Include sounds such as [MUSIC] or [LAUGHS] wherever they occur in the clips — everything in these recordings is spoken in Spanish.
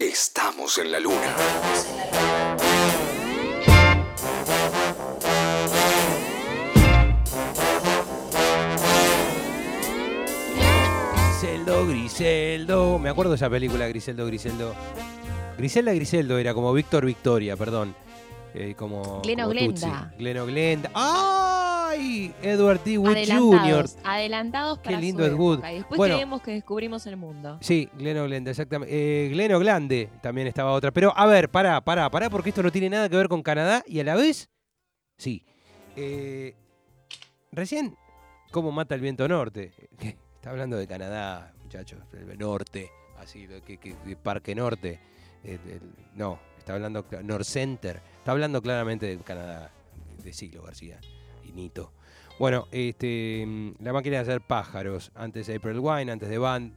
Estamos en la luna. Griseldo, Griseldo. Me acuerdo de esa película, Griseldo, Griseldo. Griselda, Griseldo era como Víctor Victoria, perdón. Eh, como. Gleno como Tutsi. Glenda. Gleno Glenda. Edward T. Wood Jr. Adelantados, para Qué lindo su Ed Wood. época. Y después Bueno. creemos que descubrimos el mundo. Sí, Gleno Glenda, exactamente. Eh, Gleno Glande también estaba otra. Pero a ver, pará, pará, pará, porque esto no tiene nada que ver con Canadá y a la vez, sí. Eh, recién, ¿cómo mata el viento norte? [LAUGHS] Está hablando de Canadá, muchachos, el norte, así, que, que- que Parque Norte. el- el- no, está hablando North Center. Está hablando claramente de Canadá, de Siglo García Bueno, este, mm, la máquina de hacer pájaros, antes de April Wine, antes de Band.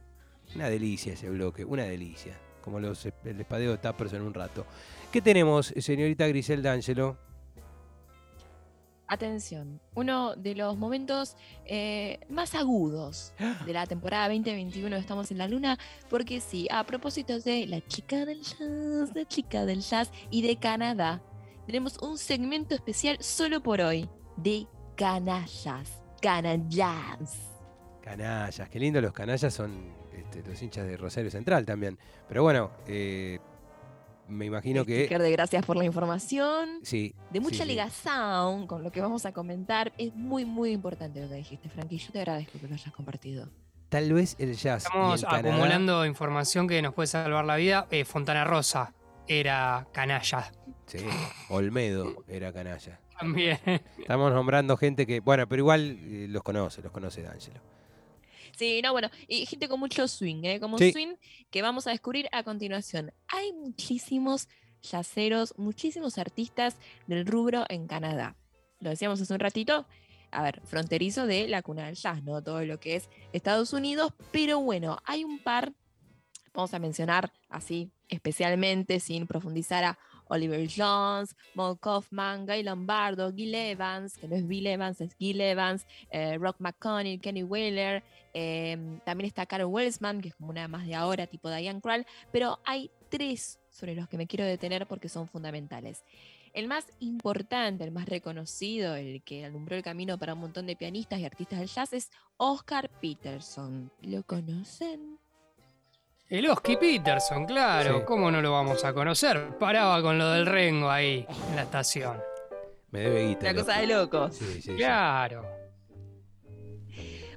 Una delicia ese bloque, una delicia. Como los, el espadeo de Tappers en un rato. ¿Qué tenemos, señorita Griselda Angelo? Atención, uno de los momentos eh, más agudos [GASPS] de la temporada 2021 de Estamos en la Luna, porque sí, a propósito de la chica del jazz, la chica del jazz y de Canadá, tenemos un segmento especial solo por hoy de canallas, canallas. Canallas, qué lindo los canallas son este, los hinchas de Rosario Central también. Pero bueno, eh, me imagino que... Sticker de gracias por la información. Sí. De mucha sí, sí. ligación con lo que vamos a comentar. Es muy, muy importante lo que dijiste, Frankie. Yo te agradezco que lo hayas compartido. Tal vez el jazz. y Estamos Canadá- acumulando información que nos puede salvar la vida. Eh, Fontana Rosa era canalla Sí, Olmedo era canalla. También. Estamos nombrando gente que, bueno, pero igual eh, los conoce, los conoce D'Angelo. Sí, no, bueno, y gente con mucho swing, ¿eh? Como Sí. swing que vamos a descubrir a continuación. Hay muchísimos yaceros, muchísimos artistas del rubro en Canadá. Lo decíamos hace un ratito, a ver, fronterizo de la cuna del jazz, ¿no? Todo lo que es Estados Unidos, pero bueno, hay un par, vamos a mencionar así especialmente, sin profundizar a Oliver Jones, Paul Kaufman, Guy Lombardo, Gil Evans, que no es Bill Evans, es Gil Evans, eh, Rock McConnell, Kenny Wheeler, eh, también está Carol Welsman, que es como una más de ahora, tipo Diane Krall, pero hay tres sobre los que me quiero detener porque son fundamentales. El más importante, el más reconocido, el que alumbró el camino para un montón de pianistas y artistas del jazz es Oscar Peterson. ¿Lo conocen? El Oski Peterson, claro. Sí. ¿Cómo no lo vamos a conocer? Paraba con lo del Rengo ahí en la estación. Me debe guita. Una cosa de locos. Sí, sí, sí. Claro.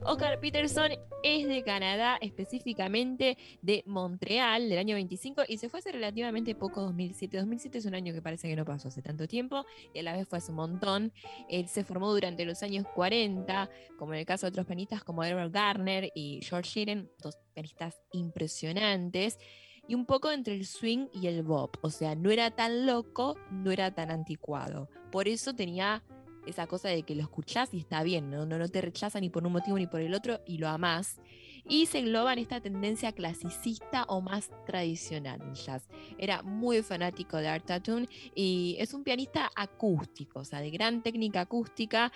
Oscar Peterson es de Canadá, específicamente de Montreal, del año 25, y se fue hace relativamente poco, 2007. 2007 es un año que parece que no pasó hace tanto tiempo, y a la vez fue hace un montón. Él se formó durante los años 40, como en el caso de otros pianistas como Edward Garner y George Sheeran, dos pianistas impresionantes. Y un poco entre el swing y el bop, o sea, no era tan loco, no era tan anticuado. Por eso tenía esa cosa de que lo escuchás y está bien, ¿no? No, no te rechaza ni por un motivo ni por el otro y lo amás. Y se engloba en esta tendencia clasicista o más tradicional del jazz. Era muy fanático de Art Tatum y es un pianista acústico, o sea, de gran técnica acústica.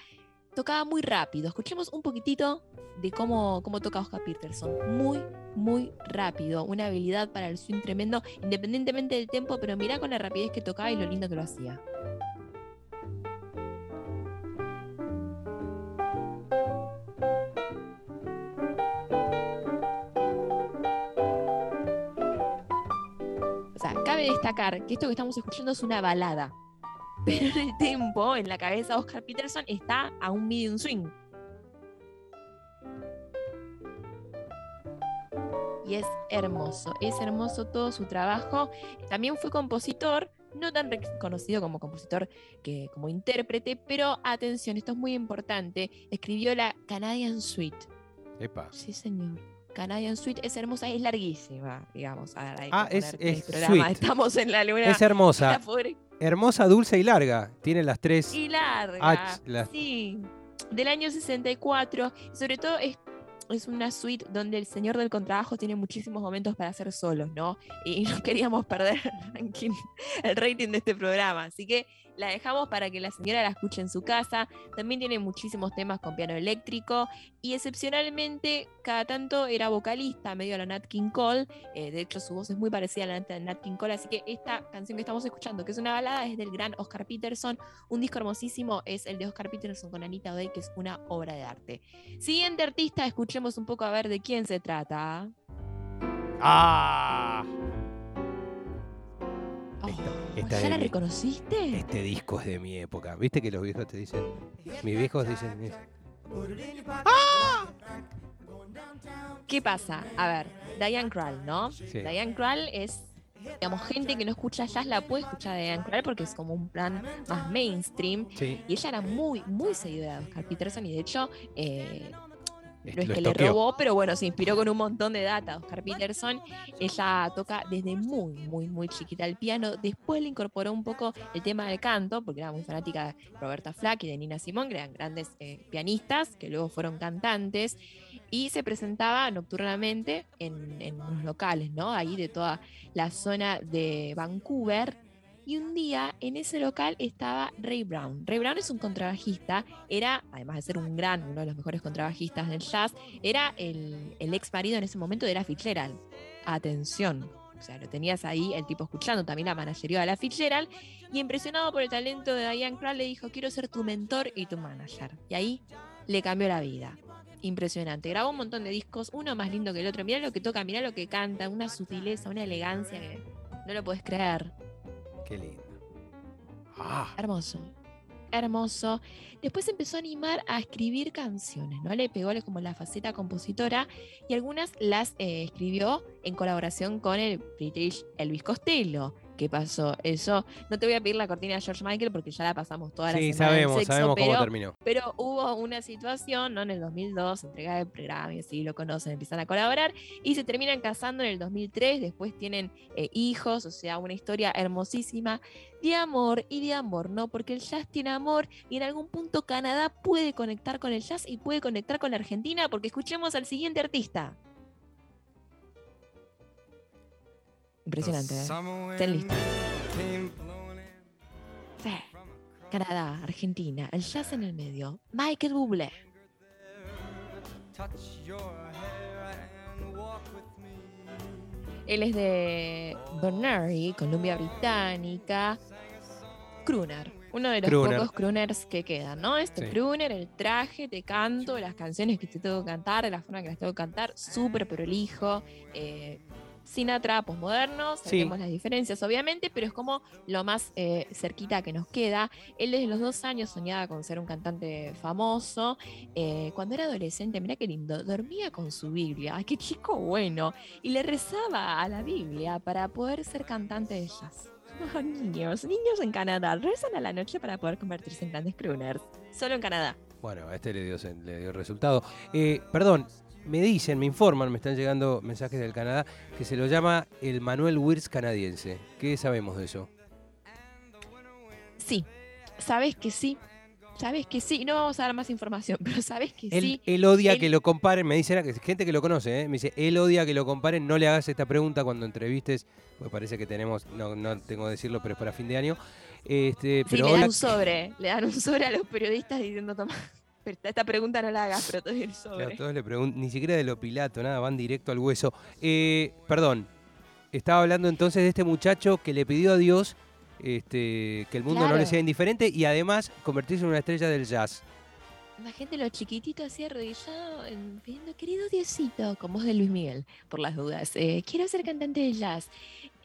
Tocaba muy rápido. Escuchemos un poquitito de cómo, cómo toca Oscar Peterson. Muy, muy rápido. Una habilidad para el swing tremendo, independientemente del tempo, pero mirá con la rapidez que tocaba y lo lindo que lo hacía. O sea, cabe destacar que esto que estamos escuchando es una balada. Pero en el tempo, en la cabeza de Oscar Peterson, está a un medium swing. Y es hermoso, es hermoso todo su trabajo. También fue compositor, no tan reconocido como compositor que como intérprete, pero atención, esto es muy importante. Escribió la Canadian Suite. Epa. Sí, señor. Canadian Suite es hermosa, es larguísima, digamos. Hay que Ah, es- es suite. Estamos en la luna. Es hermosa. [LAUGHS] Hermosa, dulce y larga. Tiene las tres. y larga. H, las- Sí, del año 64. y Sobre todo es, es una suite donde el señor del contrabajo tiene muchísimos momentos para hacer solos, ¿no? Y [LAUGHS] no queríamos perder [LAUGHS] el ranking- el rating de este programa. Así que la dejamos para que la señora la escuche en su casa. También tiene muchísimos temas con piano eléctrico y excepcionalmente cada tanto era vocalista, medio a la Nat King Cole. Eh, de hecho, su voz es muy parecida a la de Nat King Cole, así que esta canción que estamos escuchando, que es una balada, es del gran Oscar Peterson. Un disco hermosísimo es el de Oscar Peterson con Anita O'Day, que es una obra de arte. Siguiente artista, escuchemos un poco a ver de quién se trata. ¡Ah! Esta ¿Ya la mi- reconoiste? Este disco es de mi época. ¿Viste que los viejos te dicen? Mis viejos dicen. eso. ¿Qué pasa? A ver, Diane Krall, ¿no? Sí. Diane Krall es, digamos, gente que no escucha jazz la puede escuchar Diane Krall porque es como un plan más mainstream. Sí, Y ella era muy, muy seguidora de Oscar Peterson y de hecho, eh, no es que le robó, pero bueno, se inspiró con un montón de data. Oscar Peterson, ella toca desde muy, muy, muy chiquita el piano. Después le incorporó un poco el tema del canto, porque era muy fanática de Roberta Flack y de Nina Simón, que eran grandes eh, pianistas, que luego fueron cantantes. Y se presentaba nocturnamente en, en unos locales, ¿no? Ahí de toda la zona de Vancouver. Y un día en ese local estaba Ray Brown. Ray Brown es un contrabajista, era, además de ser un gran, uno de los mejores contrabajistas del jazz, era el, el ex marido en ese momento de la Fitzgerald. Atención. O sea, lo tenías ahí, el tipo escuchando, también la managerió de la Fitzgerald. Y impresionado por el talento de Diane Krall, le dijo: Quiero ser tu mentor y tu manager. Y ahí le cambió la vida. Impresionante. Grabó un montón de discos, uno más lindo que el otro. Mirá lo que toca, mirá lo que canta, una sutileza, una elegancia que no lo puedes creer. Qué lindo. Ah, Hermoso. Hermoso. Después empezó a animar a escribir canciones, ¿no? Le pegó como la faceta compositora y algunas las eh, escribió en colaboración con el British Elvis Costello. ¿Qué pasó? Eso, no te voy a pedir la cortina de George Michael porque ya la pasamos toda la sí, semana sabemos, sexo, sabemos cómo pero terminó. pero hubo una situación, ¿no? En el 2002, entrega de programa, y así lo conocen, empiezan a colaborar y se terminan casando en el 2003. Después tienen eh, hijos, o sea, una historia hermosísima de amor y de amor, ¿no? Porque el jazz tiene amor y en algún punto Canadá puede conectar con el jazz y puede conectar con la Argentina, porque escuchemos al siguiente artista. Impresionante, ¿eh? Estén listos. Sí. Canadá, Argentina, el jazz en el medio. Michael Bublé. Él es de Burnaby, Columbia Británica. Crooner. Uno de los Crooner. pocos crooners que quedan, ¿no? Este Sí. crooner, el traje, te canto, las canciones que te tengo que cantar, de la forma que las tengo que cantar, súper prolijo. Eh, Sinatra, posmoderno, Sí. sabemos las diferencias, obviamente, pero es como lo más eh, cerquita que nos queda. Él desde los dos años soñaba con ser un cantante famoso. Eh, cuando era adolescente, mira qué lindo, dormía con su Biblia. ¡Ay, qué chico bueno! Y le rezaba a la Biblia para poder ser cantante de jazz. [LAUGHS] Oh, niños, niños en Canadá, rezan a la noche para poder convertirse en grandes crooners. Solo en Canadá. Bueno, a este le dio, le dio resultado. Eh, perdón, me dicen, me informan, me están llegando mensajes del Canadá, que se lo llama el Manuel Wirtz canadiense. ¿Qué sabemos de eso? Sí, sabes que sí. Sabes que sí. No vamos a dar más información, [LAUGHS] pero sabes que Él, sí. él odia él- que lo comparen, me dicen, que gente que lo conoce, ¿eh? me dice, él odia que lo comparen, no le hagas esta pregunta cuando entrevistes, me parece que tenemos, no, no tengo que decirlo, pero es para fin de año. Este, Sí, pero le dan hola- un sobre. Le dan un sobre a los periodistas diciendo, toma, pero esta- pregunta no la hagas, pero te doy el sobre. Claro, todos le preguntan, ni siquiera de lo pilato, nada, van directo al hueso. Eh, perdón, estaba hablando entonces de este muchacho que le pidió a Dios este, que el mundo no le sea indiferente y además convertirse en una estrella del jazz. Imagínate lo chiquitito así arrodillado en- pidiendo, querido Diosito, con voz de Luis Miguel, por las dudas. eh, quiero ser cantante de jazz.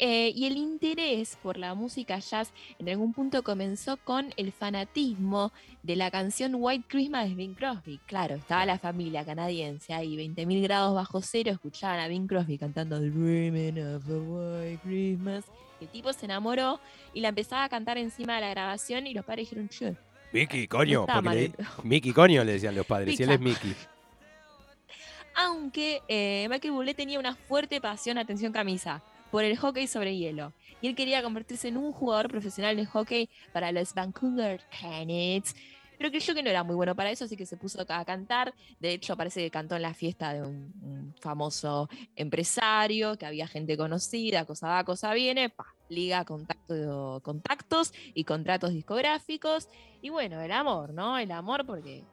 Eh, y el interés por la música jazz en algún punto comenzó con el fanatismo de la canción White Christmas de Bing Crosby. Claro, estaba la familia canadiense ahí, 20.000 grados bajo cero, escuchaban a Bing Crosby cantando Dreaming of a White Christmas. El tipo se enamoró y la empezaba a cantar encima de la grabación y los padres dijeron, che, Mickey, coño, porque le- Mickey, coño, le decían los padres, si él es Mickey. aunque eh, Michael Bublé tenía una fuerte pasión, atención camisa, por el hockey sobre hielo. Y él quería convertirse en un jugador profesional de hockey para los Vancouver Canucks. Pero creyó que no era muy bueno para eso, así que se puso a cantar. De hecho, parece que cantó en la fiesta de un, un famoso empresario, que había gente conocida, cosa va, cosa viene, pa, liga contacto, contactos y contratos discográficos. Y bueno, el amor, ¿no? El amor, porque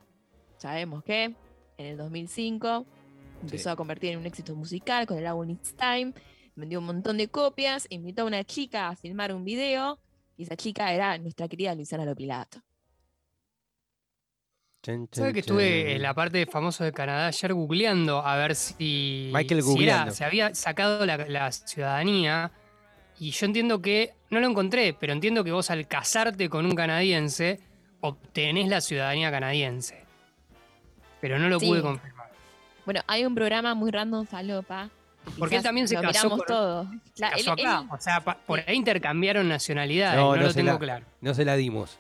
sabemos que en el 2005 empezó Sí. a convertir en un éxito musical con el álbum It's Time, vendió un montón de copias, invitó a una chica a filmar un video y esa chica era nuestra querida Luisana Lopilato. Chan, ¿Sabes chan, que estuve en la parte de famoso de Canadá ayer googleando a ver si, Michael si era- se había sacado la, la ciudadanía? Y yo entiendo que, no lo encontré, pero entiendo que vos al casarte con un canadiense obtenés la ciudadanía canadiense. Pero no lo Sí. pude confirmar. Bueno, hay un programa muy random falopa. que Porque él también se lo casó miramos con- todo. Se Claro, casó él- acá. él- O sea, pa- por ahí intercambiaron nacionalidades. No, No, no lo tengo la- claro. No se la dimos.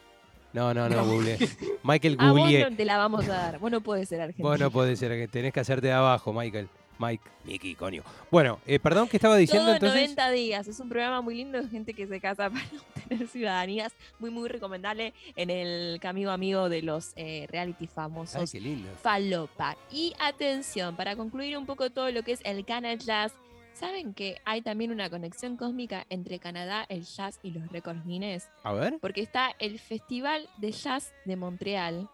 No, no, no, googleé. [LAUGHS] Michael a vos googleé. no te la vamos a dar. Vos no podés ser argentino. Vos no podés ser que tenés que hacerte de abajo, Michael. Mike, Miki, coño. Bueno, eh, perdón, ¿qué estaba diciendo Todo entonces? 90 días. Es un programa muy lindo de gente que se casa [LAUGHS] para obtener ciudadanías. Muy, muy recomendable en el amigo amigo de los eh, reality Ay, famosos. qué lindo. Falopa. Y atención, para concluir un poco todo lo que es el Jazz, ¿saben que hay también una conexión cósmica entre Canadá, el jazz y los récords Guinness? A ver. Porque está el Festival de Jazz de Montreal,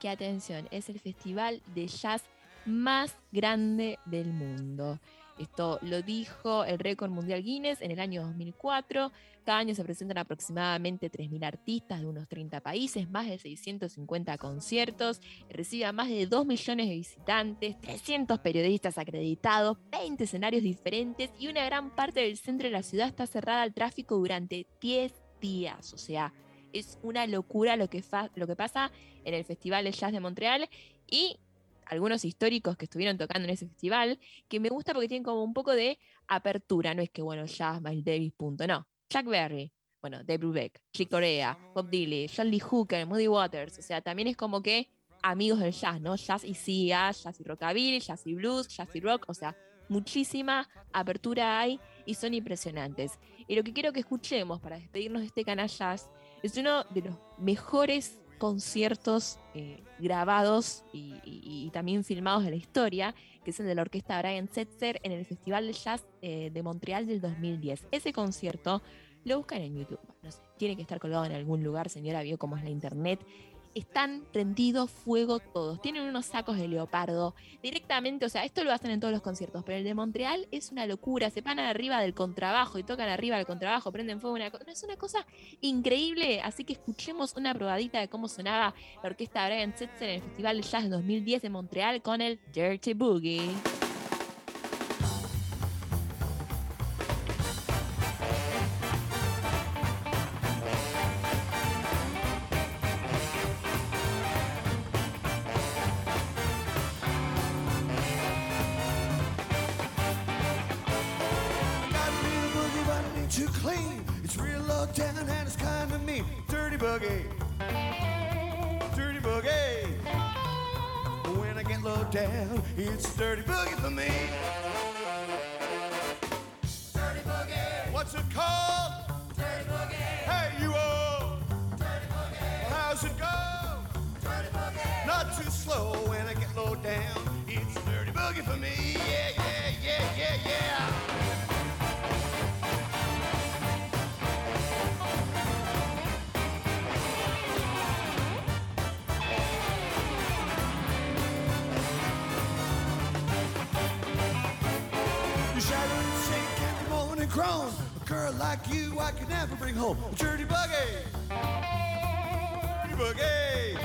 que atención, es el festival de jazz más grande del mundo. Esto lo dijo el récord mundial Guinness en el año 2004. Cada año se presentan aproximadamente 3.000 artistas de unos 30 países, más de 650 conciertos, recibe a más de 2 millones de visitantes, 300 periodistas acreditados, 20 escenarios diferentes y una gran parte del centro de la ciudad está cerrada al tráfico durante 10 días. O sea, es una locura lo que, lo que pasa en el Festival de Jazz de Montreal y algunos históricos que estuvieron tocando en ese festival, que me gusta porque tienen como un poco de apertura, no es que, bueno, jazz, Miles Davis, punto, no. Chuck Berry, bueno, Dave Brubeck, Chick Corea, Bob Dylan, Lee Hooker, Moody Waters, o sea, también es como que amigos del jazz, ¿no? Jazz y siga, jazz y rockabilly, jazz y blues, jazz y rock, o sea, muchísima apertura hay y son impresionantes. Y lo que quiero que escuchemos para despedirnos de este canal jazz es uno de los mejores conciertos eh, grabados y, y- también filmados de la historia, que es el de la orquesta Brian Setzer en el Festival de Jazz eh, de Montreal del 2010. Ese concierto lo buscan en YouTube. No sé, tiene que estar colgado en algún lugar, señora, vio cómo es la internet. Están prendidos fuego todos. Tienen unos sacos de leopardo. Directamente, o sea, esto lo hacen en todos los conciertos, pero el de Montreal es una locura. Se paran arriba del contrabajo y tocan arriba del contrabajo, prenden fuego. Es una cosa increíble. Así que escuchemos una probadita de cómo sonaba la orquesta Brian Setzer en el Festival de Jazz 2010 de Montreal con el Dirty Boogie. Boogie. Dirty boogie. When I get low down, it's dirty boogie for me. Dirty boogie. What's it called? Dirty boogie. Hey, you all. Dirty boogie. How's it go? Dirty boogie. Not too slow when I get low down. It's dirty boogie for me. Yeah, can't be moan and groan. A girl like you, I could never bring home. A dirty buggy. Dirty buggy.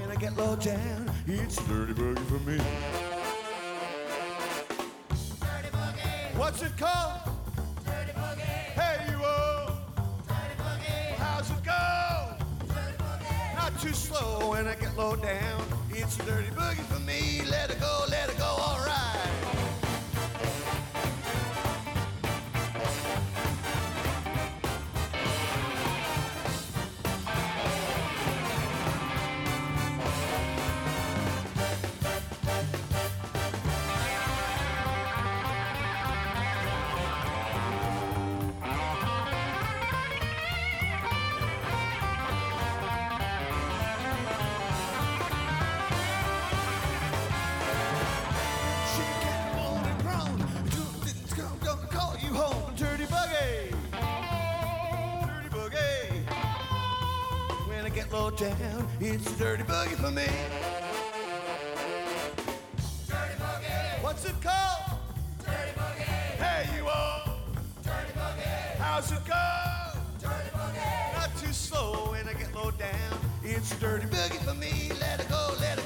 When I get low down, it's a dirty buggy for me. Dirty buggy. What's it called? Dirty buggy. Hey, you all. Dirty buggy. How's it go? Dirty buggy. Not too slow when I get low down. It's a dirty boogie for me. Let it go, let it go, all right. low down. It's a dirty boogie for me. Dirty boogie. What's it called? Dirty boogie. Hey, you all. Dirty boogie. How's it go? Dirty boogie. Not too slow when I get low down. It's a dirty boogie for me. Let it go, let it go.